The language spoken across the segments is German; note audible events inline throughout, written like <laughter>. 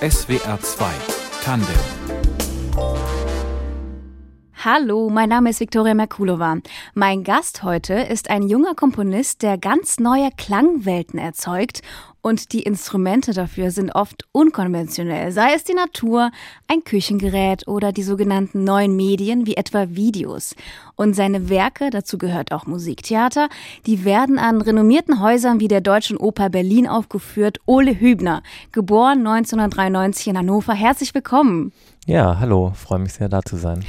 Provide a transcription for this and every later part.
SWR 2 Tandem Hallo, mein Name ist Viktoria Merkulova. Mein Gast heute ist ein junger Komponist, der ganz neue Klangwelten erzeugt und die Instrumente dafür sind oft unkonventionell, sei es die Natur, ein Küchengerät oder die sogenannten neuen Medien wie etwa Videos. Und seine Werke, dazu gehört auch Musiktheater, die werden an renommierten Häusern wie der Deutschen Oper Berlin aufgeführt. Ole Hübner, geboren 1993 in Hannover. Herzlich willkommen. Ja, hallo, freue mich sehr, da zu sein.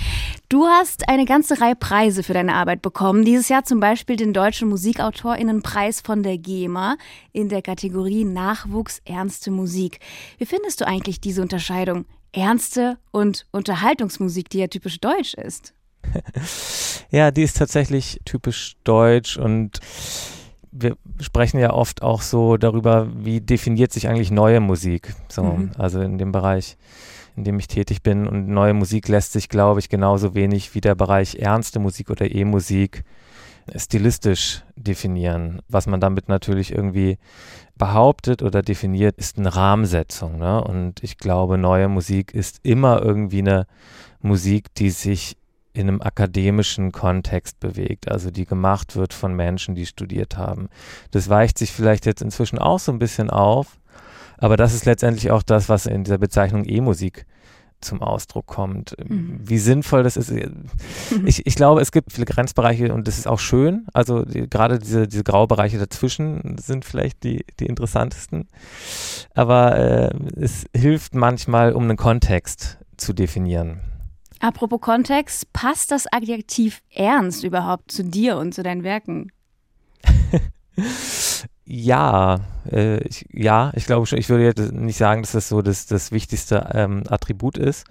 Du hast eine ganze Reihe Preise für deine Arbeit bekommen. Dieses Jahr zum Beispiel den Deutschen Musikautorinnenpreis von der GEMA in der Kategorie Nachwuchs Ernste Musik. Wie findest du eigentlich diese Unterscheidung? Ernste und Unterhaltungsmusik, die ja typisch deutsch ist. <laughs> ja, die ist tatsächlich typisch deutsch und wir sprechen ja oft auch so darüber, wie definiert sich eigentlich neue Musik, so, mhm. also in dem Bereich in dem ich tätig bin. Und neue Musik lässt sich, glaube ich, genauso wenig wie der Bereich ernste Musik oder E-Musik stilistisch definieren. Was man damit natürlich irgendwie behauptet oder definiert, ist eine Rahmensetzung. Ne? Und ich glaube, neue Musik ist immer irgendwie eine Musik, die sich in einem akademischen Kontext bewegt, also die gemacht wird von Menschen, die studiert haben. Das weicht sich vielleicht jetzt inzwischen auch so ein bisschen auf, aber das ist letztendlich auch das, was in dieser Bezeichnung E-Musik zum Ausdruck kommt. Mhm. Wie sinnvoll das ist. <laughs> Ich, ich glaube, es gibt viele Grenzbereiche und das ist auch schön. Also die, gerade diese, diese Graubereiche dazwischen sind vielleicht die, die interessantesten. Aber äh, es hilft manchmal, um einen Kontext zu definieren. Apropos Kontext, passt das Adjektiv ernst überhaupt zu dir und zu deinen Werken? <laughs> Ja, äh, ich, ja, ich glaube schon, ich würde jetzt nicht sagen, dass das so das, das wichtigste ähm, Attribut ist.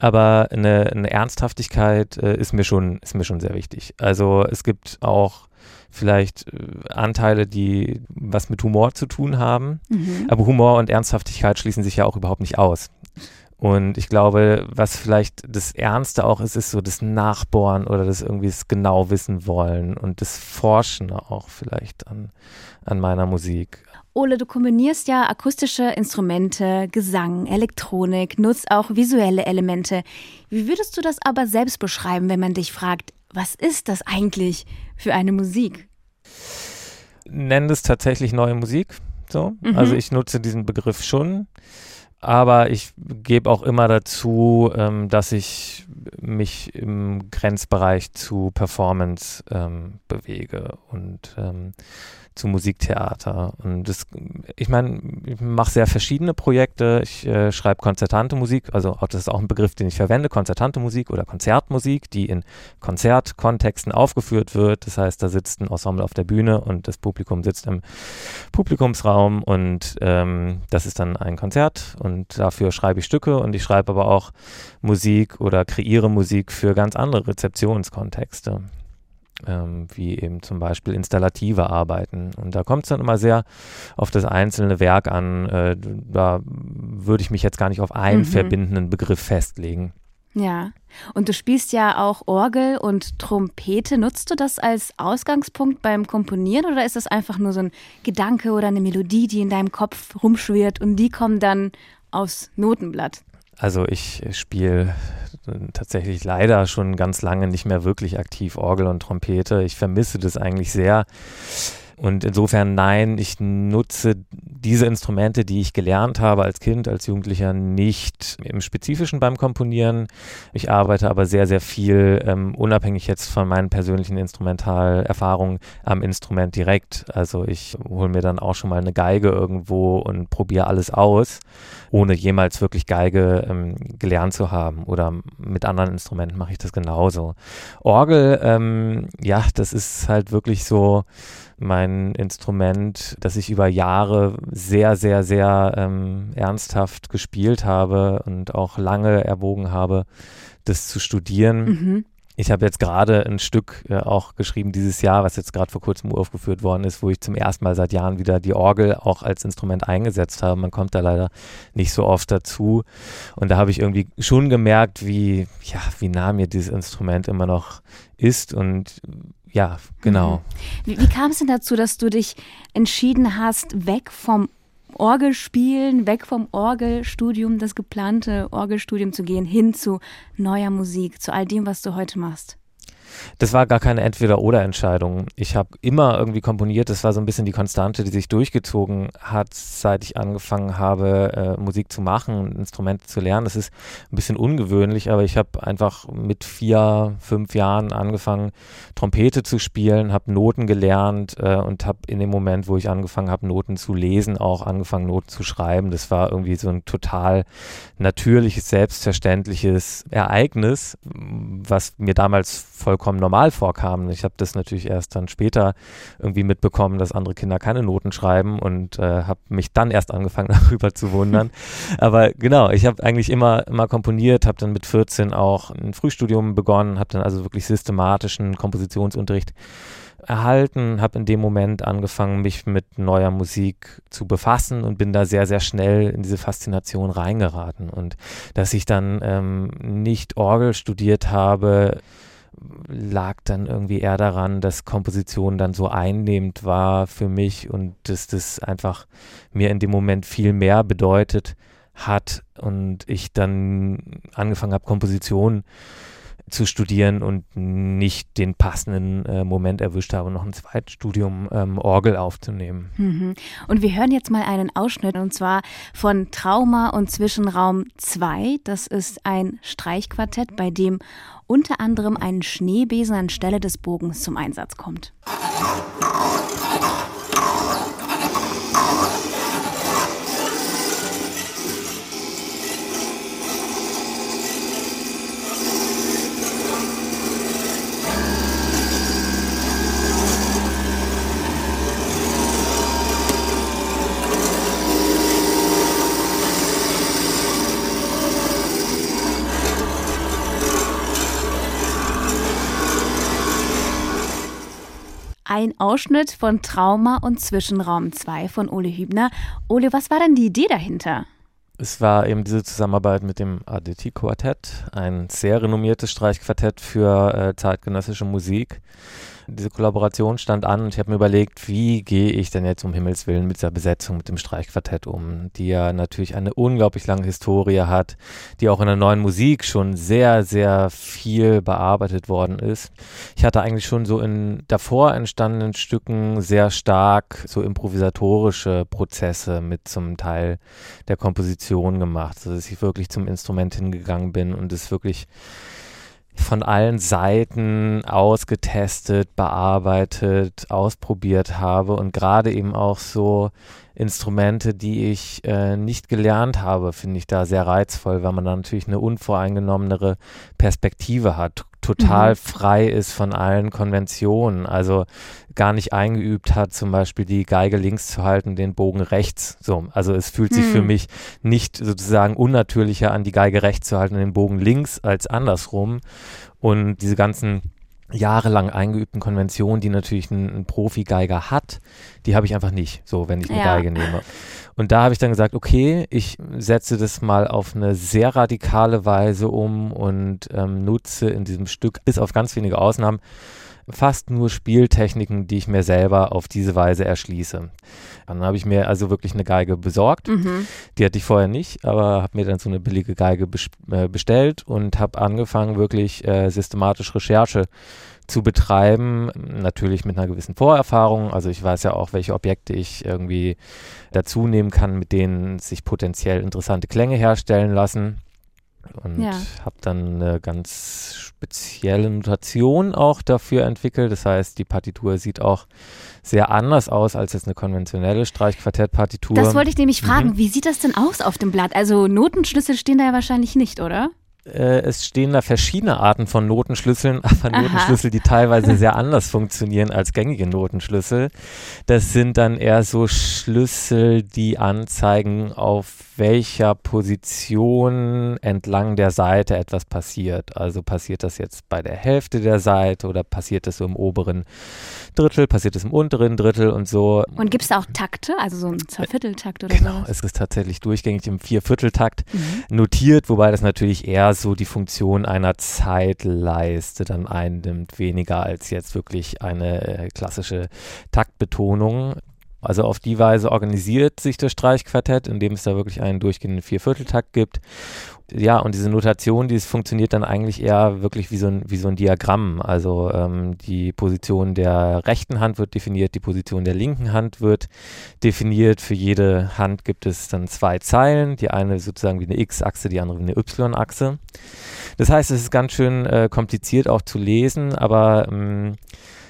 Aber eine, eine Ernsthaftigkeit äh, ist, mir schon, ist mir schon sehr wichtig. Also es gibt auch vielleicht äh, Anteile, die was mit Humor zu tun haben. Mhm. Aber Humor und Ernsthaftigkeit schließen sich ja auch überhaupt nicht aus. Und ich glaube, was vielleicht das Ernste auch ist, ist so das Nachbohren oder das irgendwie das genau wissen wollen und das Forschen auch vielleicht an, an meiner Musik. Ole, du kombinierst ja akustische Instrumente, Gesang, Elektronik, nutzt auch visuelle Elemente. Wie würdest du das aber selbst beschreiben, wenn man dich fragt, was ist das eigentlich für eine Musik? Nenn es tatsächlich neue Musik. So. Mhm. Also ich nutze diesen Begriff schon aber ich gebe auch immer dazu, ähm, dass ich mich im Grenzbereich zu Performance ähm, bewege. Und ähm, zu Musiktheater. Und das, ich meine, ich mache sehr verschiedene Projekte. Ich äh, schreibe konzertante Musik, also das ist auch ein Begriff, den ich verwende, konzertante Musik oder Konzertmusik, die in Konzertkontexten aufgeführt wird. Das heißt, da sitzt ein Ensemble auf der Bühne und das Publikum sitzt im Publikumsraum und ähm, das ist dann ein Konzert und dafür schreibe ich Stücke und ich schreibe aber auch Musik oder kreiere Musik für ganz andere Rezeptionskontexte ähm, wie eben zum Beispiel installative Arbeiten. Und da kommt es dann immer sehr auf das einzelne Werk an. Äh, da würde ich mich jetzt gar nicht auf einen mhm. verbindenden Begriff festlegen. Ja, und du spielst ja auch Orgel und Trompete. Nutzt du das als Ausgangspunkt beim Komponieren oder ist das einfach nur so ein Gedanke oder eine Melodie, die in deinem Kopf rumschwirrt und die kommen dann aufs Notenblatt? Also ich spiele tatsächlich leider schon ganz lange nicht mehr wirklich aktiv Orgel und Trompete. Ich vermisse das eigentlich sehr. Und insofern nein, ich nutze diese Instrumente, die ich gelernt habe als Kind, als Jugendlicher, nicht im Spezifischen beim Komponieren. Ich arbeite aber sehr, sehr viel, ähm, unabhängig jetzt von meinen persönlichen Instrumentalerfahrungen, am Instrument direkt. Also ich hole mir dann auch schon mal eine Geige irgendwo und probiere alles aus, ohne jemals wirklich Geige ähm, gelernt zu haben. Oder mit anderen Instrumenten mache ich das genauso. Orgel, ähm, ja, das ist halt wirklich so, mein Instrument, das ich über Jahre sehr, sehr, sehr ähm, ernsthaft gespielt habe und auch lange erwogen habe, das zu studieren. Mhm. Ich habe jetzt gerade ein Stück äh, auch geschrieben dieses Jahr, was jetzt gerade vor kurzem aufgeführt worden ist, wo ich zum ersten Mal seit Jahren wieder die Orgel auch als Instrument eingesetzt habe. Man kommt da leider nicht so oft dazu. Und da habe ich irgendwie schon gemerkt, wie, ja, wie nah mir dieses Instrument immer noch ist und ja, genau. Mhm. Wie, wie kam es denn dazu, dass du dich entschieden hast, weg vom Orgelspielen, weg vom Orgelstudium, das geplante Orgelstudium zu gehen, hin zu neuer Musik, zu all dem, was du heute machst? Das war gar keine Entweder-Oder-Entscheidung. Ich habe immer irgendwie komponiert. Das war so ein bisschen die Konstante, die sich durchgezogen hat, seit ich angefangen habe, äh, Musik zu machen, Instrumente zu lernen. Das ist ein bisschen ungewöhnlich, aber ich habe einfach mit vier, fünf Jahren angefangen, Trompete zu spielen, habe Noten gelernt äh, und habe in dem Moment, wo ich angefangen habe, Noten zu lesen, auch angefangen, Noten zu schreiben. Das war irgendwie so ein total natürliches, selbstverständliches Ereignis, was mir damals vollkommen vollkommen normal vorkamen. Ich habe das natürlich erst dann später irgendwie mitbekommen, dass andere Kinder keine Noten schreiben und äh, habe mich dann erst angefangen <laughs> darüber zu wundern. <laughs> Aber genau, ich habe eigentlich immer, immer komponiert, habe dann mit 14 auch ein Frühstudium begonnen, habe dann also wirklich systematischen Kompositionsunterricht erhalten, habe in dem Moment angefangen, mich mit neuer Musik zu befassen und bin da sehr, sehr schnell in diese Faszination reingeraten. Und dass ich dann ähm, nicht Orgel studiert habe, lag dann irgendwie eher daran, dass Komposition dann so einnehmend war für mich und dass das einfach mir in dem Moment viel mehr bedeutet hat und ich dann angefangen habe, Komposition zu studieren und nicht den passenden äh, Moment erwischt habe, noch ein zweites Studium ähm, Orgel aufzunehmen. Mhm. Und wir hören jetzt mal einen Ausschnitt und zwar von Trauma und Zwischenraum 2. Das ist ein Streichquartett, bei dem unter anderem ein Schneebesen anstelle des Bogens zum Einsatz kommt. Ein Ausschnitt von Trauma und Zwischenraum 2 von Ole Hübner. Ole, was war denn die Idee dahinter? Es war eben diese Zusammenarbeit mit dem ADT Quartett, ein sehr renommiertes Streichquartett für äh, zeitgenössische Musik diese Kollaboration stand an und ich habe mir überlegt, wie gehe ich denn jetzt um Himmels Willen mit dieser Besetzung mit dem Streichquartett um, die ja natürlich eine unglaublich lange Historie hat, die auch in der neuen Musik schon sehr, sehr viel bearbeitet worden ist. Ich hatte eigentlich schon so in davor entstandenen Stücken sehr stark so improvisatorische Prozesse mit zum Teil der Komposition gemacht, also dass ich wirklich zum Instrument hingegangen bin und es wirklich von allen Seiten ausgetestet, bearbeitet, ausprobiert habe und gerade eben auch so Instrumente, die ich äh, nicht gelernt habe, finde ich da sehr reizvoll, weil man da natürlich eine unvoreingenommenere Perspektive hat total mhm. frei ist von allen Konventionen, also gar nicht eingeübt hat, zum Beispiel die Geige links zu halten, den Bogen rechts. So, also es fühlt sich mhm. für mich nicht sozusagen unnatürlicher an, die Geige rechts zu halten, den Bogen links als andersrum. Und diese ganzen jahrelang eingeübten Konventionen, die natürlich ein, ein Profi-Geiger hat, die habe ich einfach nicht, so wenn ich eine ja. Geige nehme. Und da habe ich dann gesagt, okay, ich setze das mal auf eine sehr radikale Weise um und ähm, nutze in diesem Stück, bis auf ganz wenige Ausnahmen, fast nur Spieltechniken, die ich mir selber auf diese Weise erschließe. Dann habe ich mir also wirklich eine Geige besorgt. Mhm. Die hatte ich vorher nicht, aber habe mir dann so eine billige Geige äh, bestellt und habe angefangen, wirklich äh, systematisch Recherche zu betreiben, natürlich mit einer gewissen Vorerfahrung. Also ich weiß ja auch, welche Objekte ich irgendwie dazu nehmen kann, mit denen sich potenziell interessante Klänge herstellen lassen und ja. habe dann eine ganz spezielle Notation auch dafür entwickelt. Das heißt, die Partitur sieht auch sehr anders aus als jetzt eine konventionelle Streichquartett-Partitur. Das wollte ich nämlich fragen. Mhm. Wie sieht das denn aus auf dem Blatt? Also Notenschlüssel stehen da ja wahrscheinlich nicht, oder? Äh, es stehen da verschiedene Arten von Notenschlüsseln, <laughs> aber Aha. Notenschlüssel, die teilweise sehr anders funktionieren als gängige Notenschlüssel. Das sind dann eher so Schlüssel, die anzeigen, auf welcher Position entlang der Seite etwas passiert. Also passiert das jetzt bei der Hälfte der Seite oder passiert das so im oberen Drittel, passiert es im unteren Drittel und so. Und gibt es da auch Takte, also so ein Zweivierteltakt oder so? Genau, sowas? es ist tatsächlich durchgängig im Viervierteltakt mhm. notiert, wobei das natürlich eher so die Funktion einer Zeitleiste dann einnimmt, weniger als jetzt wirklich eine äh, klassische Taktbetonung. Also auf die Weise organisiert sich das Streichquartett, indem es da wirklich einen durchgehenden Viervierteltakt gibt ja, und diese Notation, die funktioniert dann eigentlich eher wirklich wie so ein, wie so ein Diagramm. Also ähm, die Position der rechten Hand wird definiert, die Position der linken Hand wird definiert. Für jede Hand gibt es dann zwei Zeilen, die eine sozusagen wie eine X-Achse, die andere wie eine Y-Achse. Das heißt, es ist ganz schön äh, kompliziert auch zu lesen, aber ähm,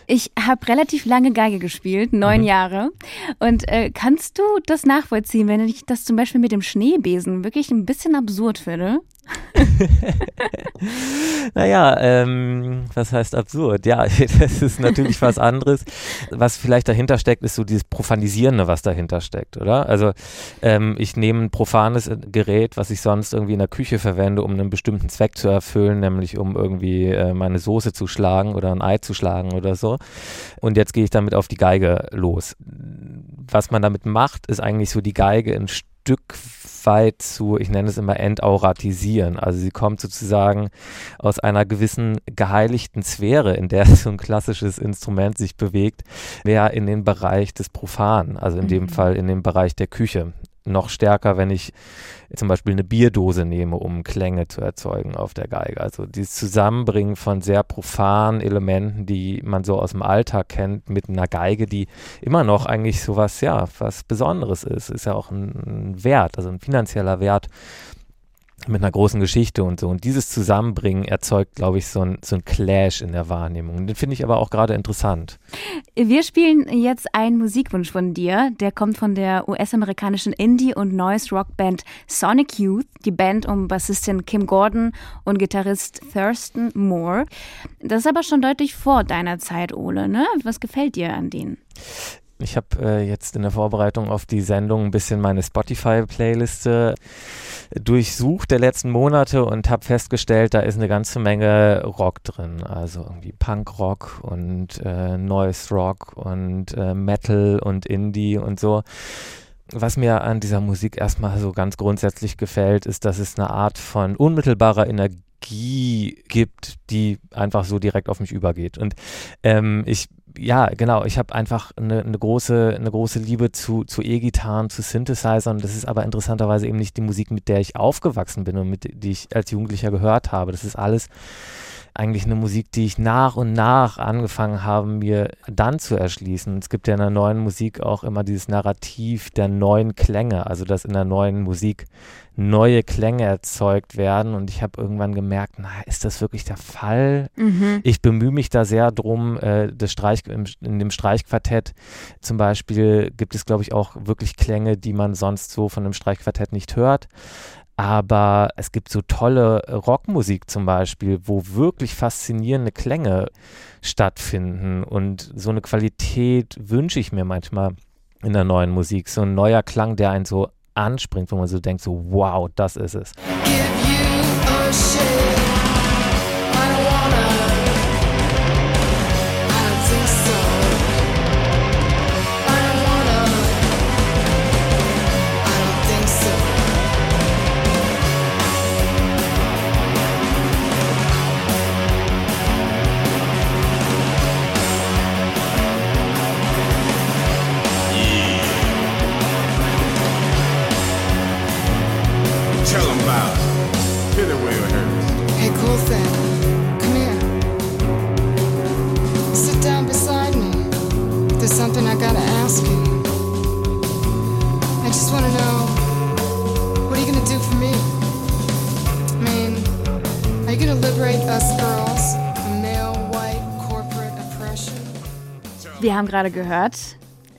ich habe relativ lange Geige gespielt, neun mhm. Jahre. Und äh, kannst du das nachvollziehen, wenn ich das zum Beispiel mit dem Schneebesen wirklich ein bisschen absurd finde? <laughs> naja, ähm, was heißt absurd? Ja, <laughs> das ist natürlich was anderes. Was vielleicht dahinter steckt, ist so dieses Profanisierende, was dahinter steckt, oder? Also ähm, ich nehme ein profanes Gerät, was ich sonst irgendwie in der Küche verwende, um einen bestimmten Zweck zu erfüllen, nämlich um irgendwie äh, meine Soße zu schlagen oder ein Ei zu schlagen oder so. Und jetzt gehe ich damit auf die Geige los. Was man damit macht, ist eigentlich so die Geige ein Stück weit zu, ich nenne es immer entauratisieren. Also sie kommt sozusagen aus einer gewissen geheiligten Sphäre, in der <laughs> so ein klassisches Instrument sich bewegt, mehr in den Bereich des Profanen, also in mhm. dem Fall in den Bereich der Küche noch stärker, wenn ich zum Beispiel eine Bierdose nehme, um Klänge zu erzeugen auf der Geige. Also dieses Zusammenbringen von sehr profanen Elementen, die man so aus dem Alltag kennt, mit einer Geige, die immer noch eigentlich so was, ja, was Besonderes ist. Ist ja auch ein, ein Wert, also ein finanzieller Wert mit einer großen Geschichte und so. Und dieses Zusammenbringen erzeugt, glaube ich, so ein, so ein Clash in der Wahrnehmung. Den finde ich aber auch gerade interessant. Wir spielen jetzt einen Musikwunsch von dir. Der kommt von der US-amerikanischen Indie- und Noise-Rock-Band Sonic Youth, die Band um Bassistin Kim Gordon und Gitarrist Thurston Moore. Das ist aber schon deutlich vor deiner Zeit, Ole. Ne? Was gefällt dir an denen? Ich habe äh, jetzt in der Vorbereitung auf die Sendung ein bisschen meine Spotify-Playliste durchsucht der letzten Monate und habe festgestellt, da ist eine ganze Menge Rock drin. Also irgendwie Punkrock und äh, Noise Rock und äh, Metal und Indie und so. Was mir an dieser Musik erstmal so ganz grundsätzlich gefällt, ist, dass es eine Art von unmittelbarer Energie gibt, die einfach so direkt auf mich übergeht. Und ähm, ich ja, genau, ich habe einfach eine, eine, große, eine große Liebe zu, zu E-Gitarren, zu Synthesizern. Das ist aber interessanterweise eben nicht die Musik, mit der ich aufgewachsen bin und mit die ich als Jugendlicher gehört habe. Das ist alles eigentlich eine Musik, die ich nach und nach angefangen habe, mir dann zu erschließen. Es gibt ja in der neuen Musik auch immer dieses Narrativ der neuen Klänge, also dass in der neuen Musik neue Klänge erzeugt werden. Und ich habe irgendwann gemerkt, na, ist das wirklich der Fall? Mhm. Ich bemühe mich da sehr drum, äh, das Streich, in dem Streichquartett zum Beispiel gibt es, glaube ich, auch wirklich Klänge, die man sonst so von einem Streichquartett nicht hört. Aber es gibt so tolle Rockmusik zum Beispiel, wo wirklich faszinierende Klänge stattfinden. Und so eine Qualität wünsche ich mir manchmal in der neuen Musik. So ein neuer Klang, der einen so anspringt, wo man so denkt, so wow, das ist es. Give Wir haben gerade gehört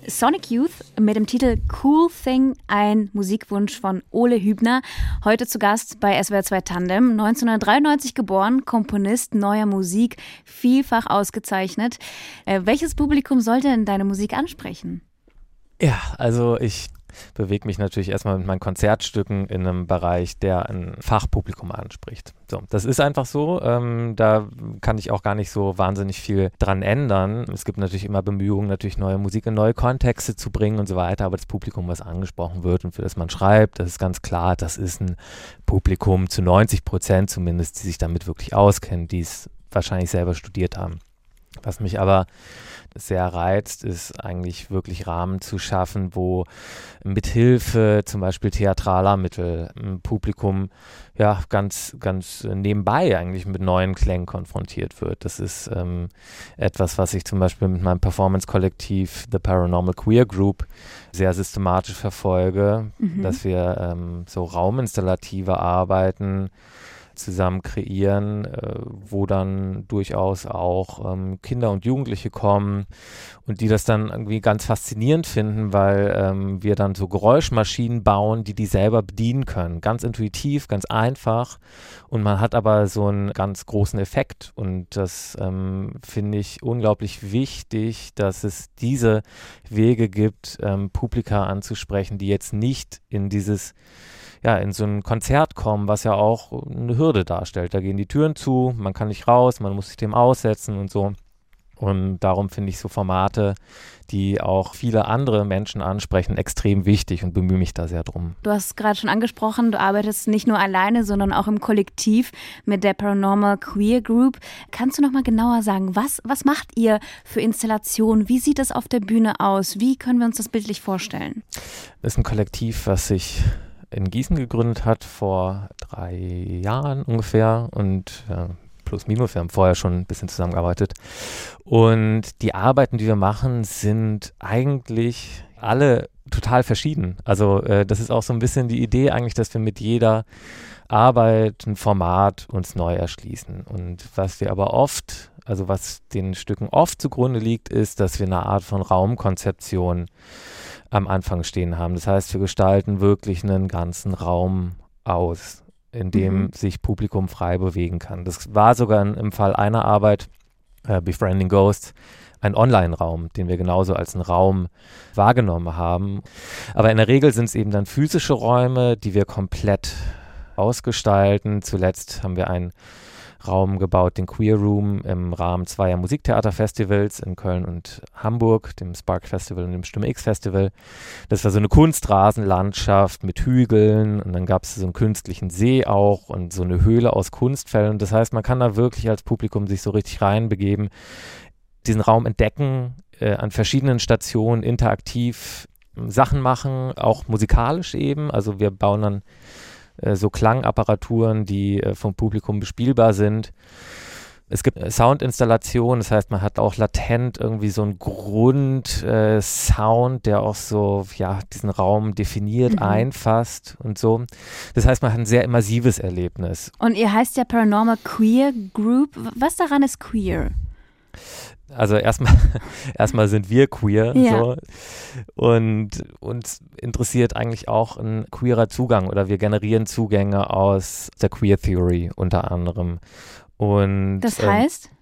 Sonic Youth mit dem Titel Cool Thing, ein Musikwunsch von Ole Hübner. Heute zu Gast bei SWR 2 Tandem. 1993 geboren, Komponist neuer Musik, vielfach ausgezeichnet. Äh, welches Publikum sollte denn deine Musik ansprechen? Ja, also ich bewege mich natürlich erstmal mit meinen Konzertstücken in einem Bereich, der ein Fachpublikum anspricht. So, das ist einfach so. Ähm, da kann ich auch gar nicht so wahnsinnig viel dran ändern. Es gibt natürlich immer Bemühungen, natürlich neue Musik in neue Kontexte zu bringen und so weiter. Aber das Publikum, was angesprochen wird und für das man schreibt, das ist ganz klar, das ist ein Publikum zu 90 Prozent zumindest, die sich damit wirklich auskennen, die es wahrscheinlich selber studiert haben. Was mich aber sehr reizt, ist eigentlich wirklich Rahmen zu schaffen, wo mithilfe zum Beispiel theatraler Mittel ein Publikum ja ganz, ganz nebenbei eigentlich mit neuen Klängen konfrontiert wird. Das ist ähm, etwas, was ich zum Beispiel mit meinem Performance-Kollektiv The Paranormal Queer Group sehr systematisch verfolge, mhm. dass wir ähm, so rauminstallative Arbeiten zusammen kreieren, äh, wo dann durchaus auch ähm, Kinder und Jugendliche kommen und die das dann irgendwie ganz faszinierend finden, weil ähm, wir dann so Geräuschmaschinen bauen, die die selber bedienen können. Ganz intuitiv, ganz einfach und man hat aber so einen ganz großen Effekt und das ähm, finde ich unglaublich wichtig, dass es diese Wege gibt, Publika anzusprechen, die jetzt nicht in dieses ja, in so ein Konzert kommen, was ja auch eine Hürde darstellt. Da gehen die Türen zu, man kann nicht raus, man muss sich dem aussetzen und so. Und darum finde ich so Formate, die auch viele andere Menschen ansprechen, extrem wichtig und bemühe mich da sehr drum. Du hast gerade schon angesprochen, du arbeitest nicht nur alleine, sondern auch im Kollektiv mit der Paranormal Queer Group. Kannst du noch mal genauer sagen, was, was macht ihr für Installationen? Wie sieht es auf der Bühne aus? Wie können wir uns das bildlich vorstellen? Das ist ein Kollektiv, was sich in Gießen gegründet hat, vor drei Jahren ungefähr. Und ja, plus minus, wir haben vorher schon ein bisschen zusammengearbeitet. Und die Arbeiten, die wir machen, sind eigentlich alle total verschieden. Also äh, das ist auch so ein bisschen die Idee eigentlich, dass wir mit jeder Arbeit, ein Format uns neu erschließen. Und was wir aber oft, also was den Stücken oft zugrunde liegt, ist, dass wir eine Art von Raumkonzeption am Anfang stehen haben. Das heißt, wir gestalten wirklich einen ganzen Raum aus, in dem mhm. sich Publikum frei bewegen kann. Das war sogar in, im Fall einer Arbeit, äh, Befriending Ghosts, ein Online-Raum, den wir genauso als einen Raum wahrgenommen haben. Aber in der Regel sind es eben dann physische Räume, die wir komplett ausgestalten. Zuletzt haben wir ein Raum gebaut, den Queer Room im Rahmen zweier Musiktheaterfestivals in Köln und Hamburg, dem Spark Festival und dem Stimme X Festival. Das war so eine Kunstrasenlandschaft mit Hügeln und dann gab es so einen künstlichen See auch und so eine Höhle aus Kunstfällen. Das heißt, man kann da wirklich als Publikum sich so richtig reinbegeben, diesen Raum entdecken, äh, an verschiedenen Stationen interaktiv Sachen machen, auch musikalisch eben. Also wir bauen dann äh, so Klangapparaturen, die äh, vom Publikum bespielbar sind. Es gibt äh, Soundinstallationen, das heißt, man hat auch latent irgendwie so einen Grundsound, äh, der auch so, ja, diesen Raum definiert, mhm. einfasst und so. Das heißt, man hat ein sehr immersives Erlebnis. Und ihr heißt ja Paranormal Queer Group. Was daran ist queer? Also erstmal, <laughs> erstmal sind wir queer ja. so, und uns interessiert eigentlich auch ein queerer Zugang oder wir generieren Zugänge aus der Queer Theory unter anderem. Und, das ähm, heißt? Ähm,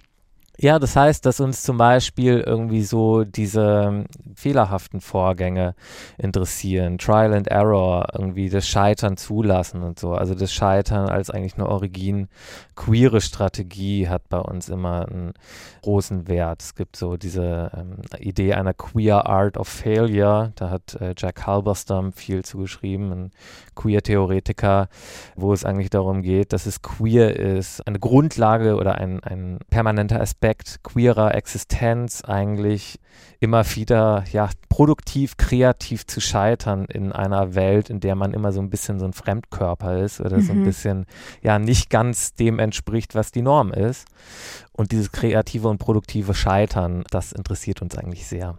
ja, das heißt, dass uns zum Beispiel irgendwie so diese ähm, fehlerhaften Vorgänge interessieren, Trial and Error, irgendwie das Scheitern zulassen und so. Also das Scheitern als eigentlich eine origin queere Strategie hat bei uns immer einen großen Wert. Es gibt so diese ähm, Idee einer Queer Art of Failure, da hat äh, Jack Halberstam viel zugeschrieben, ein Queer-Theoretiker, wo es eigentlich darum geht, dass es queer ist, eine Grundlage oder ein, ein permanenter Aspekt Aspekt queerer Existenz eigentlich immer wieder ja produktiv, kreativ zu scheitern in einer Welt, in der man immer so ein bisschen so ein Fremdkörper ist oder mhm. so ein mhm. bisschen ja nicht ganz dem entspricht, was die Norm ist. Und dieses kreative und produktive Scheitern, das interessiert uns eigentlich sehr.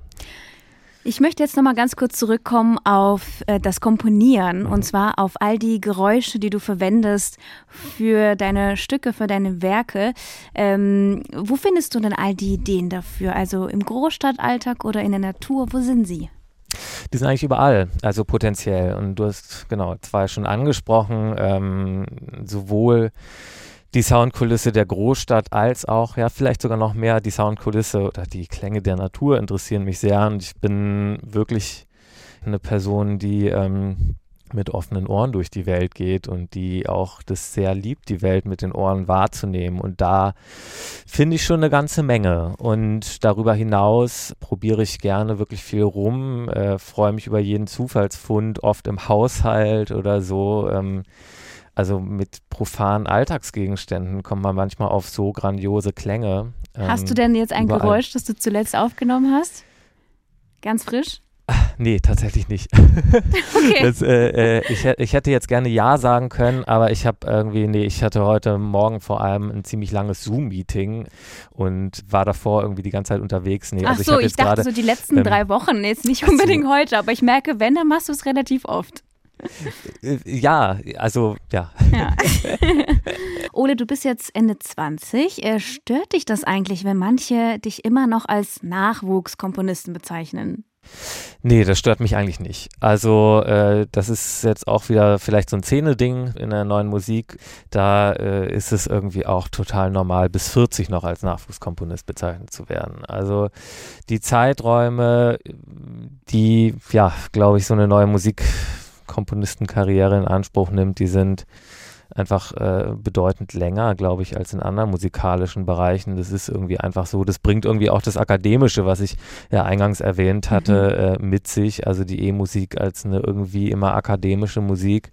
Ich möchte jetzt nochmal ganz kurz zurückkommen auf äh, das Komponieren mhm. und zwar auf all die Geräusche, die du verwendest für deine Stücke, für deine Werke. Ähm, wo findest du denn all die Ideen dafür? Also im Großstadtalltag oder in der Natur? Wo sind sie? Die sind eigentlich überall, also potenziell. Und du hast genau zwei schon angesprochen, ähm, sowohl die Soundkulisse der Großstadt als auch, ja, vielleicht sogar noch mehr die Soundkulisse oder die Klänge der Natur interessieren mich sehr. Und ich bin wirklich eine Person, die ähm, mit offenen Ohren durch die Welt geht und die auch das sehr liebt, die Welt mit den Ohren wahrzunehmen. Und da finde ich schon eine ganze Menge. Und darüber hinaus probiere ich gerne wirklich viel rum, äh, freue mich über jeden Zufallsfund, oft im Haushalt oder so. Ähm, also mit profanen Alltagsgegenständen kommt man manchmal auf so grandiose Klänge. Hast du ähm, denn jetzt ein überall. Geräusch, das du zuletzt aufgenommen hast? Ganz frisch? <laughs> Nee, tatsächlich nicht. <laughs> Okay. Das, äh, äh, ich, ich, hätte jetzt gerne Ja sagen können, aber ich habe irgendwie, nee, ich hatte heute Morgen vor allem ein ziemlich langes Zoom-Meeting und war davor irgendwie die ganze Zeit unterwegs. Nee, Ach also so, ich, ich dachte grade, so die letzten ähm, drei Wochen, jetzt nicht unbedingt so. heute, aber ich merke, wenn, dann machst du es relativ oft. Ja, also ja. ja. <laughs> Ole, du bist jetzt Ende 20. Äh, stört dich das eigentlich, wenn manche dich immer noch als Nachwuchskomponisten bezeichnen? Nee, das stört mich eigentlich nicht. Also äh, das ist jetzt auch wieder vielleicht so ein Szene-Ding in der neuen Musik. Da äh, ist es irgendwie auch total normal, bis 40 noch als Nachwuchskomponist bezeichnet zu werden. Also die Zeiträume, die, ja, glaube ich, so eine neue Musikkomponistenkarriere in Anspruch nimmt, die sind einfach äh, bedeutend länger, glaube ich, als in anderen musikalischen Bereichen. Das ist irgendwie einfach so, das bringt irgendwie auch das Akademische, was ich ja eingangs erwähnt hatte, mhm. äh, mit sich. Also die E-Musik als eine irgendwie immer akademische Musik.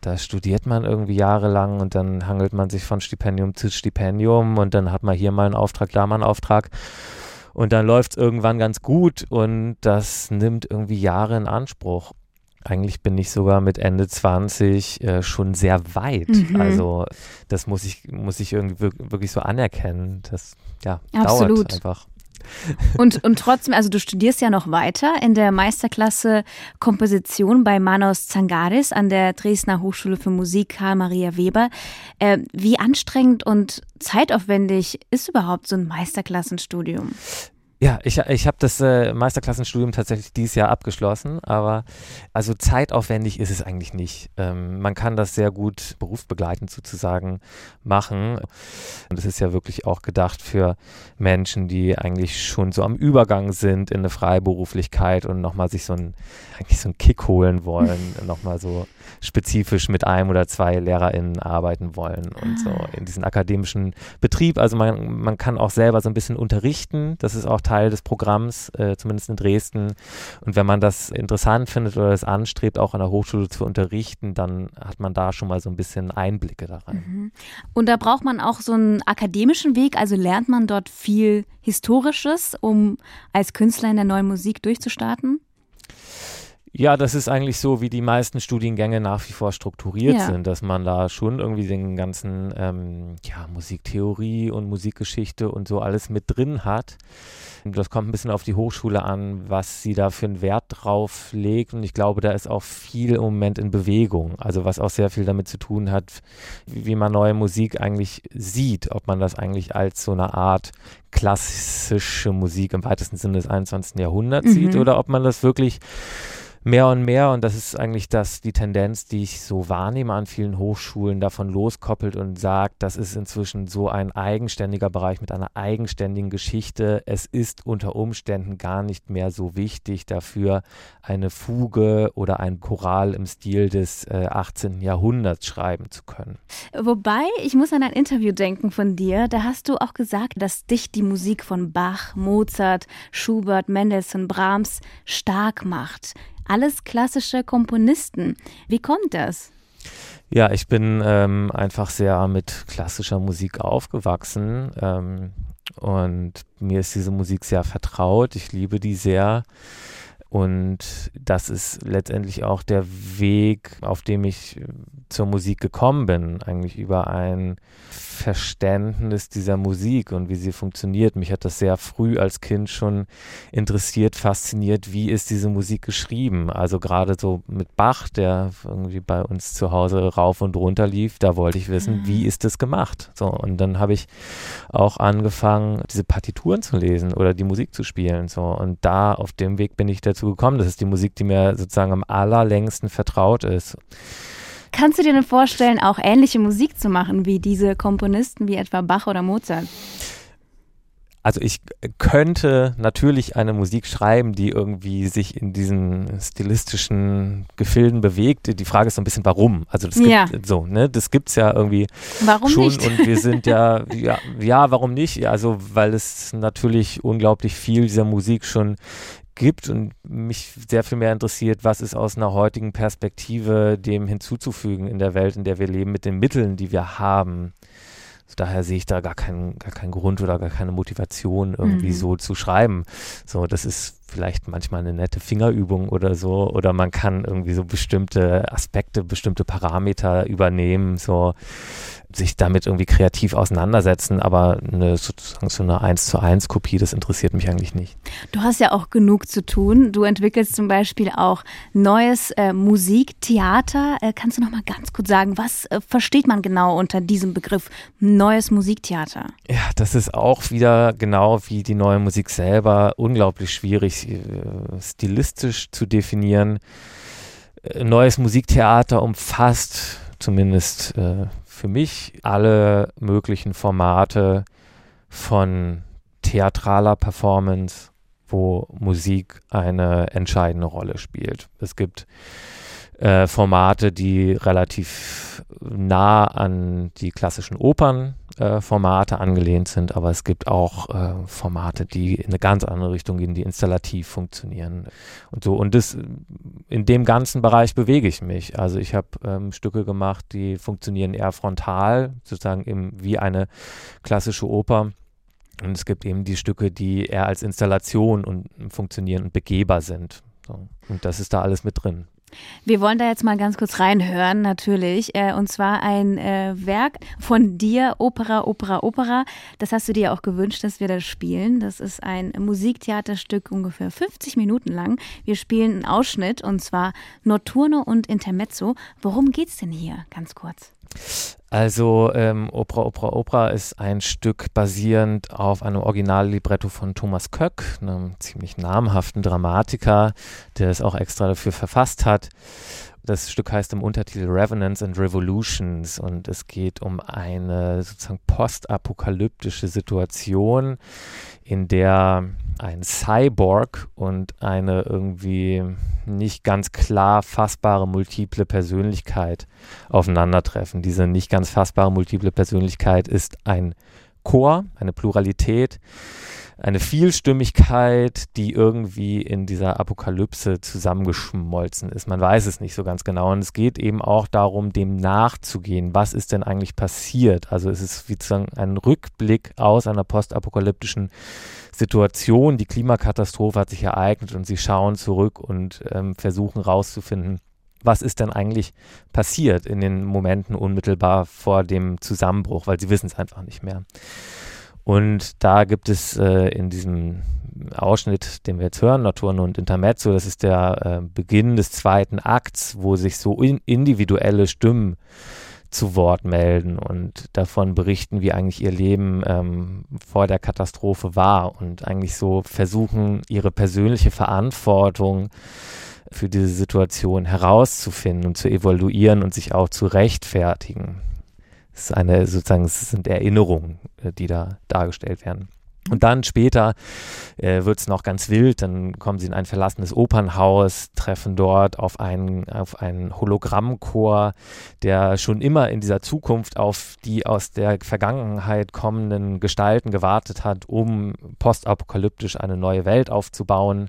Da studiert man irgendwie jahrelang und dann hangelt man sich von Stipendium zu Stipendium und dann hat man hier mal einen Auftrag, da mal einen Auftrag. Und dann läuft es irgendwann ganz gut und das nimmt irgendwie Jahre in Anspruch. Eigentlich bin ich sogar mit Ende 20 äh, schon sehr weit. Mhm. Also das muss ich, muss ich irgendwie wirklich so anerkennen. Das ja, Absolut. dauert einfach. Und, und trotzdem, also du studierst ja noch weiter in der Meisterklasse Komposition bei Manos Zangaris an der Dresdner Hochschule für Musik Karl Maria Weber. Äh, wie anstrengend und zeitaufwendig ist überhaupt so ein Meisterklassenstudium? Ja, ich, ich habe das äh, Meisterklassenstudium tatsächlich dieses Jahr abgeschlossen, aber also zeitaufwendig ist es eigentlich nicht. Ähm, man kann das sehr gut berufsbegleitend sozusagen machen. Und es ist ja wirklich auch gedacht für Menschen, die eigentlich schon so am Übergang sind in eine Freiberuflichkeit und nochmal sich so einen, eigentlich so einen Kick holen wollen, <laughs> nochmal so spezifisch mit einem oder zwei LehrerInnen arbeiten wollen und so ah. in diesem akademischen Betrieb. Also man, man kann auch selber so ein bisschen unterrichten. Das ist auch Teil des Programms, äh, zumindest in Dresden. Und wenn man das interessant findet oder es anstrebt, auch an der Hochschule zu unterrichten, dann hat man da schon mal so ein bisschen Einblicke da rein. Mhm. Und da braucht man auch so einen akademischen Weg, also lernt man dort viel Historisches, um als Künstler in der neuen Musik durchzustarten? Ja, das ist eigentlich so, wie die meisten Studiengänge nach wie vor strukturiert ja. sind, dass man da schon irgendwie den ganzen ähm, ja, Musiktheorie und Musikgeschichte und so alles mit drin hat. Das kommt ein bisschen auf die Hochschule an, was sie da für einen Wert drauf legt. Und ich glaube, da ist auch viel im Moment in Bewegung. Also was auch sehr viel damit zu tun hat, wie man neue Musik eigentlich sieht, ob man das eigentlich als so eine Art klassische Musik im weitesten Sinne des 21. Jahrhunderts mhm. sieht oder ob man das wirklich mehr und mehr, und das ist eigentlich das, die Tendenz, die ich so wahrnehme an vielen Hochschulen, davon loskoppelt und sagt, das ist inzwischen so ein eigenständiger Bereich mit einer eigenständigen Geschichte. Es ist unter Umständen gar nicht mehr so wichtig dafür, eine Fuge oder ein Choral im Stil des äh, 18. Jahrhunderts schreiben zu können. Wobei, ich muss an ein Interview denken von dir, da hast du auch gesagt, dass dich die Musik von Bach, Mozart, Schubert, Mendelssohn, Brahms stark macht alles klassische Komponisten. Wie kommt das? Ja, ich bin ähm, einfach sehr mit klassischer Musik aufgewachsen ähm, und mir ist diese Musik sehr vertraut. Ich liebe die sehr. Und das ist letztendlich auch der Weg, auf dem ich zur Musik gekommen bin, eigentlich über ein Verständnis dieser Musik und wie sie funktioniert. Mich hat das sehr früh als Kind schon interessiert, fasziniert, wie ist diese Musik geschrieben. Also gerade so mit Bach, der irgendwie bei uns zu Hause rauf und runter lief, da wollte ich wissen, mhm. wie ist das gemacht. So, und dann habe ich auch angefangen, diese Partituren zu lesen oder die Musik zu spielen. So, und da auf dem Weg bin ich dazu gekommen. Das ist die Musik, die mir sozusagen am allerlängsten vertraut ist. Kannst du dir denn vorstellen, auch ähnliche Musik zu machen wie diese Komponisten, wie etwa Bach oder Mozart? Also ich könnte natürlich eine Musik schreiben, die irgendwie sich in diesen stilistischen Gefilden bewegt. Die Frage ist so ein bisschen, warum? Also das ja. gibt so, ne? Das gibt's ja irgendwie warum schon nicht? und wir sind ja, <laughs> ja, ja, warum nicht? Also weil es natürlich unglaublich viel dieser Musik schon gibt und mich sehr viel mehr interessiert, was ist aus einer heutigen Perspektive dem hinzuzufügen in der Welt, in der wir leben, mit den Mitteln, die wir haben. Daher sehe ich da gar keinen, gar keinen Grund oder gar keine Motivation, irgendwie mhm. so zu schreiben. So, das ist vielleicht manchmal eine nette Fingerübung oder so. Oder man kann irgendwie so bestimmte Aspekte, bestimmte Parameter übernehmen. So, sich damit irgendwie kreativ auseinandersetzen, aber eine, sozusagen so eine 1 zu 1 Kopie, das interessiert mich eigentlich nicht. Du hast ja auch genug zu tun. Du entwickelst zum Beispiel auch neues äh, Musiktheater. Äh, kannst du noch mal ganz kurz sagen, was äh, versteht man genau unter diesem Begriff neues Musiktheater? Ja, das ist auch wieder genau wie die neue Musik selber unglaublich schwierig äh, stilistisch zu definieren. Äh, neues Musiktheater umfasst zumindest äh, für mich alle möglichen Formate von theatraler Performance, wo Musik eine entscheidende Rolle spielt. Es gibt äh, Formate, die relativ nah an die klassischen Opernformate äh, angelehnt sind, aber es gibt auch äh, Formate, die in eine ganz andere Richtung gehen, die installativ funktionieren und so. Und das, in dem ganzen Bereich bewege ich mich. Also ich habe ähm, Stücke gemacht, die funktionieren eher frontal, sozusagen im, wie eine klassische Oper. Und es gibt eben die Stücke, die eher als Installation und funktionieren und begehbar sind. So. Und das ist da alles mit drin. Wir wollen da jetzt mal ganz kurz reinhören, natürlich. Äh, und zwar ein äh, Werk von dir, Opera, Opera, Opera. Das hast du dir auch gewünscht, dass wir das spielen. Das ist ein Musiktheaterstück ungefähr 50 Minuten lang. Wir spielen einen Ausschnitt und zwar Notturno und Intermezzo. Worum geht's denn hier? Ganz kurz. Also ähm, Opera, Opera, Opera ist ein Stück basierend auf einem Originallibretto von Thomas Köck, einem ziemlich namhaften Dramatiker, der es auch extra dafür verfasst hat. Das Stück heißt im Untertitel Revenants and Revolutions und es geht um eine sozusagen postapokalyptische Situation, in der ein Cyborg und eine irgendwie nicht ganz klar fassbare multiple Persönlichkeit aufeinandertreffen. Diese nicht ganz fassbare multiple Persönlichkeit ist ein Chor, eine Pluralität, eine Vielstimmigkeit, die irgendwie in dieser Apokalypse zusammengeschmolzen ist. Man weiß es nicht so ganz genau. Und es geht eben auch darum, dem nachzugehen. Was ist denn eigentlich passiert? Also es ist wie sozusagen ein Rückblick aus einer postapokalyptischen Situation. Die Klimakatastrophe hat sich ereignet und sie schauen zurück und ähm, versuchen herauszufinden, was ist denn eigentlich passiert in den Momenten unmittelbar vor dem Zusammenbruch, weil sie wissen es einfach nicht mehr. Und da gibt es äh, in diesem Ausschnitt, den wir jetzt hören, Nocturne und Intermezzo, das ist der äh, Beginn des zweiten Akts, wo sich so in individuelle Stimmen zu Wort melden und davon berichten, wie eigentlich ihr Leben ähm, vor der Katastrophe war und eigentlich so versuchen, ihre persönliche Verantwortung für diese Situation herauszufinden und zu evaluieren und sich auch zu rechtfertigen. Es ist eine sozusagen, es sind Erinnerungen, äh, die da dargestellt werden. Und dann später äh, wird es noch ganz wild, dann kommen sie in ein verlassenes Opernhaus, treffen dort auf einen, auf einen Hologrammchor, der schon immer in dieser Zukunft auf die aus der Vergangenheit kommenden Gestalten gewartet hat, um postapokalyptisch eine neue Welt aufzubauen.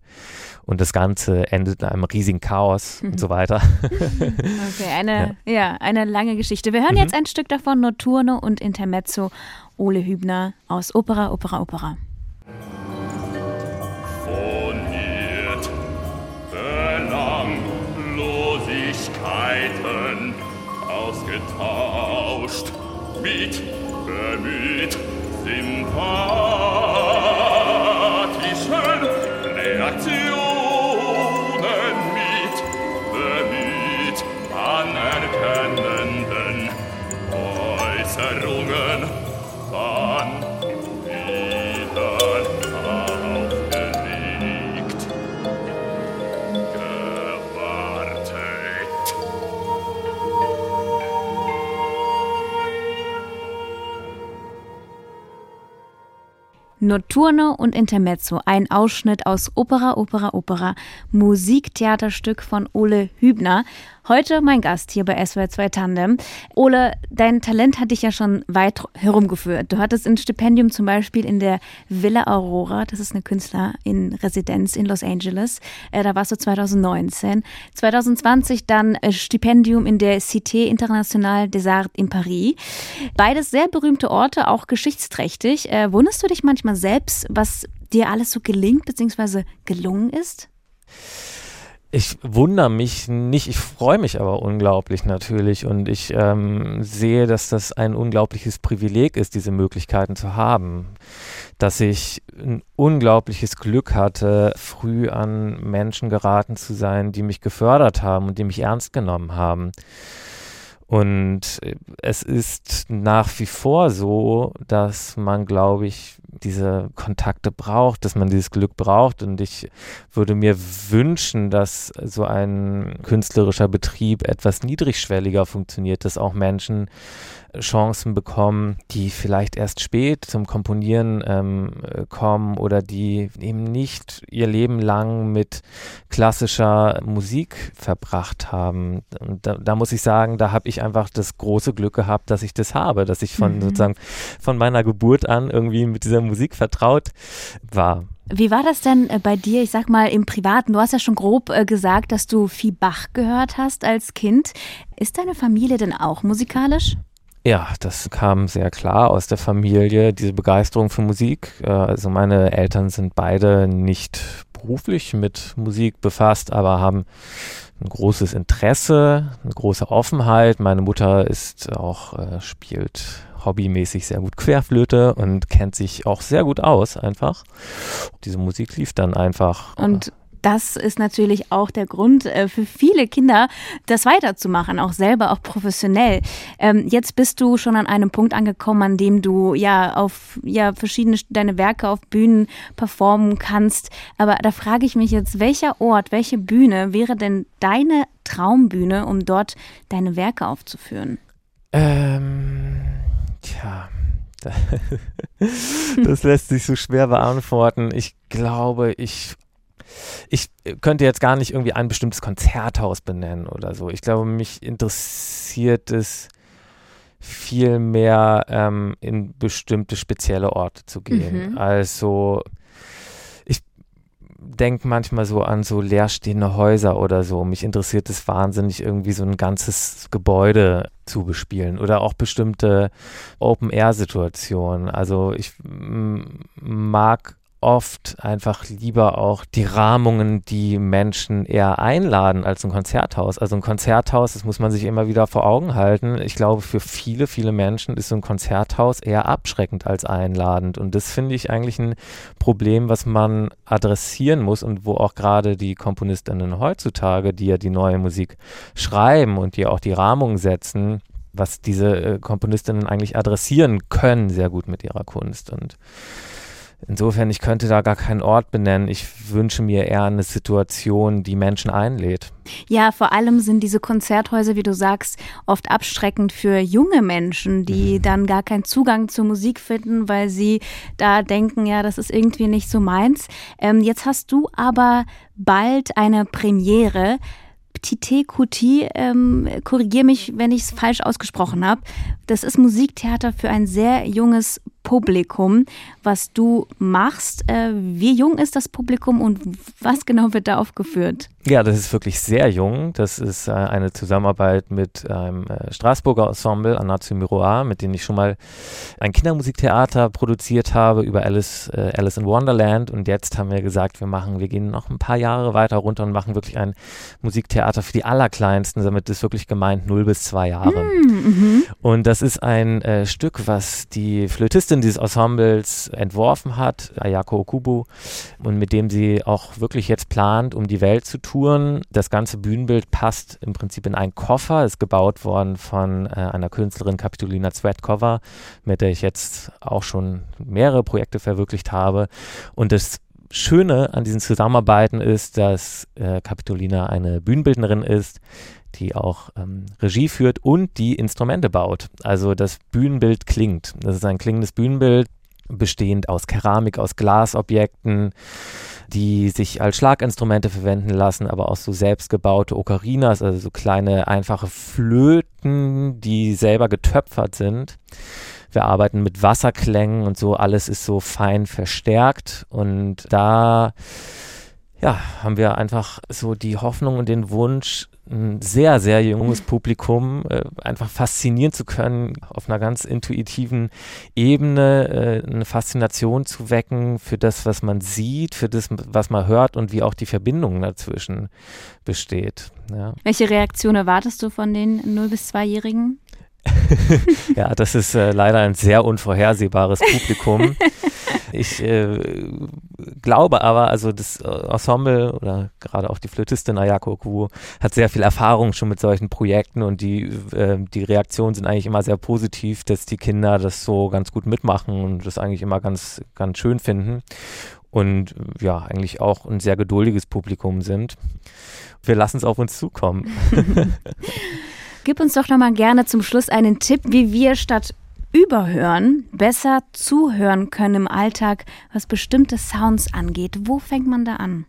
Und das Ganze endet in einem riesigen Chaos und so weiter. <laughs> Okay, eine, ja. ja. eine lange Geschichte. Wir hören mhm. jetzt ein Stück davon, Notturno und Intermezzo Ole Hübner aus Opera, Opera, Opera. Foniert Belanglosigkeiten ausgetauscht mit bemüht sympathischen Notturno und Intermezzo, ein Ausschnitt aus Opera, Opera, Opera, Musiktheaterstück von Ole Hübner. Heute mein Gast hier bei SWR 2 Tandem. Ole, dein Talent hat dich ja schon weit herumgeführt. Du hattest ein Stipendium zum Beispiel in der Villa Aurora, das ist eine Künstler in Residenz in Los Angeles. Äh, da warst du 2019. 2020 dann äh, Stipendium in der Cité Internationale des Arts in Paris. Beides sehr berühmte Orte, auch geschichtsträchtig. Äh, wunderst du dich manchmal selbst, was dir alles so gelingt bzw. gelungen ist? Ich wundere mich nicht, ich freue mich aber unglaublich natürlich und ich ähm, sehe, dass das ein unglaubliches Privileg ist, diese Möglichkeiten zu haben. Dass ich ein unglaubliches Glück hatte, früh an Menschen geraten zu sein, die mich gefördert haben und die mich ernst genommen haben. Und es ist nach wie vor so, dass man, glaube ich, diese Kontakte braucht, dass man dieses Glück braucht. Und ich würde mir wünschen, dass so ein künstlerischer Betrieb etwas niedrigschwelliger funktioniert, dass auch Menschen Chancen bekommen, die vielleicht erst spät zum Komponieren ähm, kommen oder die eben nicht ihr Leben lang mit klassischer Musik verbracht haben. Und da, da muss ich sagen, da habe ich einfach das große Glück gehabt, dass ich das habe, dass ich von mhm. sozusagen von meiner Geburt an irgendwie mit dieser Musik vertraut war. Wie war das denn äh, bei dir, ich sag mal, im Privaten? Du hast ja schon grob äh, gesagt, dass du viel Bach gehört hast als Kind. Ist deine Familie denn auch musikalisch? Ja, das kam sehr klar aus der Familie, diese Begeisterung für Musik. Äh, also meine Eltern sind beide nicht beruflich mit Musik befasst, aber haben ein großes Interesse, eine große Offenheit. Meine Mutter ist auch, äh, spielt hobbymäßig sehr gut Querflöte und kennt sich auch sehr gut aus einfach. Diese Musik lief dann einfach. Und das ist natürlich auch der Grund äh, für viele Kinder, das weiterzumachen, auch selber, auch professionell. Ähm, jetzt bist du schon an einem Punkt angekommen, an dem du ja auf ja verschiedene deine Werke auf Bühnen performen kannst. Aber da frage ich mich jetzt, welcher Ort, welche Bühne wäre denn deine Traumbühne, um dort deine Werke aufzuführen? Ähm, tja. <laughs> Das lässt sich so schwer beantworten. Ich glaube, ich ich könnte jetzt gar nicht irgendwie ein bestimmtes Konzerthaus benennen oder so. Ich glaube, mich interessiert es viel mehr ähm, in bestimmte spezielle Orte zu gehen. Mhm. Also ich denke manchmal so an so leerstehende Häuser oder so. Mich interessiert es wahnsinnig, irgendwie so ein ganzes Gebäude zu bespielen oder auch bestimmte Open-Air-Situationen. Also ich mag oft einfach lieber auch die Rahmungen, die Menschen eher einladen als ein Konzerthaus. Also ein Konzerthaus, das muss man sich immer wieder vor Augen halten. Ich glaube, für viele, viele Menschen ist so ein Konzerthaus eher abschreckend als einladend. Und das finde ich eigentlich ein Problem, was man adressieren muss und wo auch gerade die Komponistinnen heutzutage, die ja die neue Musik schreiben und die auch die Rahmung setzen, was diese äh, Komponistinnen eigentlich adressieren können, sehr gut mit ihrer Kunst. Und Insofern, ich könnte da gar keinen Ort benennen. Ich wünsche mir eher eine Situation, die Menschen einlädt. Ja, vor allem sind diese Konzerthäuser, wie du sagst, oft abschreckend für junge Menschen, die mhm. dann gar keinen Zugang zur Musik finden, weil sie da denken, ja, das ist irgendwie nicht so meins. Ähm, jetzt hast du aber bald eine Premiere. Tite Kuti, ähm, korrigiere mich, wenn ich es falsch ausgesprochen habe. Das ist Musiktheater für ein sehr junges Publikum, was du machst. Äh, wie jung ist das Publikum und was genau wird da aufgeführt? Ja, das ist wirklich sehr jung. Das ist äh, eine Zusammenarbeit mit einem äh, Straßburger Ensemble, Anatio Miroir, mit dem ich schon mal ein Kindermusiktheater produziert habe über Alice, äh, Alice in Wonderland. Und jetzt haben wir gesagt, wir machen, wir gehen noch ein paar Jahre weiter runter und machen wirklich ein Musiktheater für die Allerkleinsten. Damit ist wirklich gemeint 0 bis 2 Jahre. Mm, und das ist ein äh, Stück, was die Flötistin dieses Ensembles entworfen hat, Ayako Okubu, und mit dem sie auch wirklich jetzt plant, um die Welt zu tun Touren. Das ganze Bühnenbild passt im Prinzip in einen Koffer, ist gebaut worden von äh, einer Künstlerin Kapitolina Zwetkova, mit der ich jetzt auch schon mehrere Projekte verwirklicht habe. Und das Schöne an diesen Zusammenarbeiten ist, dass äh, Kapitolina eine Bühnenbildnerin ist, die auch ähm, Regie führt und die Instrumente baut. Also das Bühnenbild klingt. Das ist ein klingendes Bühnenbild bestehend aus Keramik, aus Glasobjekten, die sich als Schlaginstrumente verwenden lassen, aber auch so selbstgebaute Okarinas, also so kleine einfache Flöten, die selber getöpfert sind. Wir arbeiten mit Wasserklängen und so, alles ist so fein verstärkt und da ja, haben wir einfach so die Hoffnung und den Wunsch, ein sehr, sehr junges Publikum äh, einfach faszinieren zu können, auf einer ganz intuitiven Ebene äh, eine Faszination zu wecken für das, was man sieht, für das, was man hört und wie auch die Verbindung dazwischen besteht. Ja. Welche Reaktion erwartest du von den 0- bis 2-Jährigen? <laughs> ja, das ist äh, leider ein sehr unvorhersehbares <laughs> Publikum. Ich äh, glaube aber, also das Ensemble oder gerade auch die Flötistin Ayako Okubo hat sehr viel Erfahrung schon mit solchen Projekten und die, äh, die Reaktionen sind eigentlich immer sehr positiv, dass die Kinder das so ganz gut mitmachen und das eigentlich immer ganz, ganz schön finden und ja, eigentlich auch ein sehr geduldiges Publikum sind. Wir lassen es auf uns zukommen. <laughs> Gib uns doch nochmal gerne zum Schluss einen Tipp, wie wir statt überhören besser zuhören können im Alltag, was bestimmte Sounds angeht. Wo fängt man da an?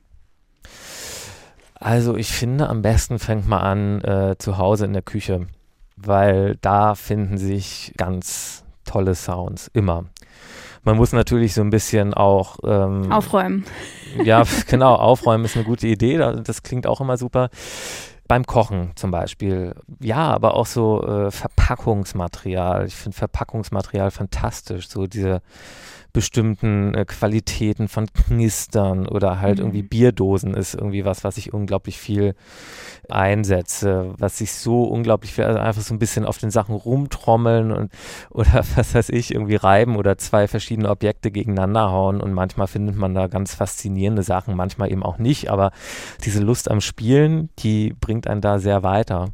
Also ich finde, am besten fängt man an äh, zu Hause in der Küche, weil da finden sich ganz tolle Sounds, immer. Man muss natürlich so ein bisschen auch ähm, aufräumen. Ja, <laughs> genau, aufräumen ist eine gute Idee. Das klingt auch immer super beim Kochen zum Beispiel. Ja, aber auch so äh, Verpackungsmaterial. Ich finde Verpackungsmaterial fantastisch. So diese bestimmten äh, Qualitäten von Knistern oder halt mhm. irgendwie Bierdosen ist irgendwie was, was ich unglaublich viel einsetze, was ich so unglaublich viel, also einfach so ein bisschen auf den Sachen rumtrommeln und <laughs> oder was weiß ich, irgendwie reiben oder zwei verschiedene Objekte gegeneinander hauen und manchmal findet man da ganz faszinierende Sachen, manchmal eben auch nicht, aber diese Lust am Spielen, die bringt einen da sehr weiter.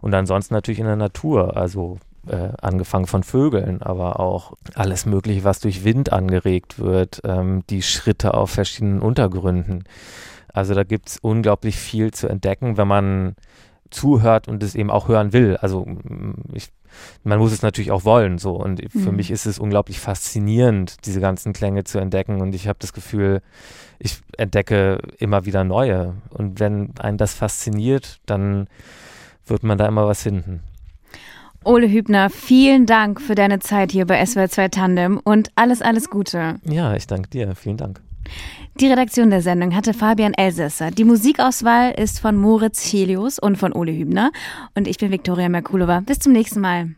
Und ansonsten natürlich in der Natur, also äh, angefangen von Vögeln, aber auch alles Mögliche, was durch Wind angeregt wird, ähm, die Schritte auf verschiedenen Untergründen. Also da gibt es unglaublich viel zu entdecken, wenn man zuhört und es eben auch hören will. Also ich, man muss es natürlich auch wollen so und mhm. für mich ist es unglaublich faszinierend, diese ganzen Klänge zu entdecken und ich habe das Gefühl, ich entdecke immer wieder neue und wenn einen das fasziniert, dann wird man da immer was finden. Ole Hübner, vielen Dank für deine Zeit hier bei SWR2 Tandem und alles, alles Gute. Ja, ich danke dir. Vielen Dank. Die Redaktion der Sendung hatte Fabian Elsässer. Die Musikauswahl ist von Moritz Helios und von Ole Hübner. Und ich bin Viktoria Merkulova. Bis zum nächsten Mal.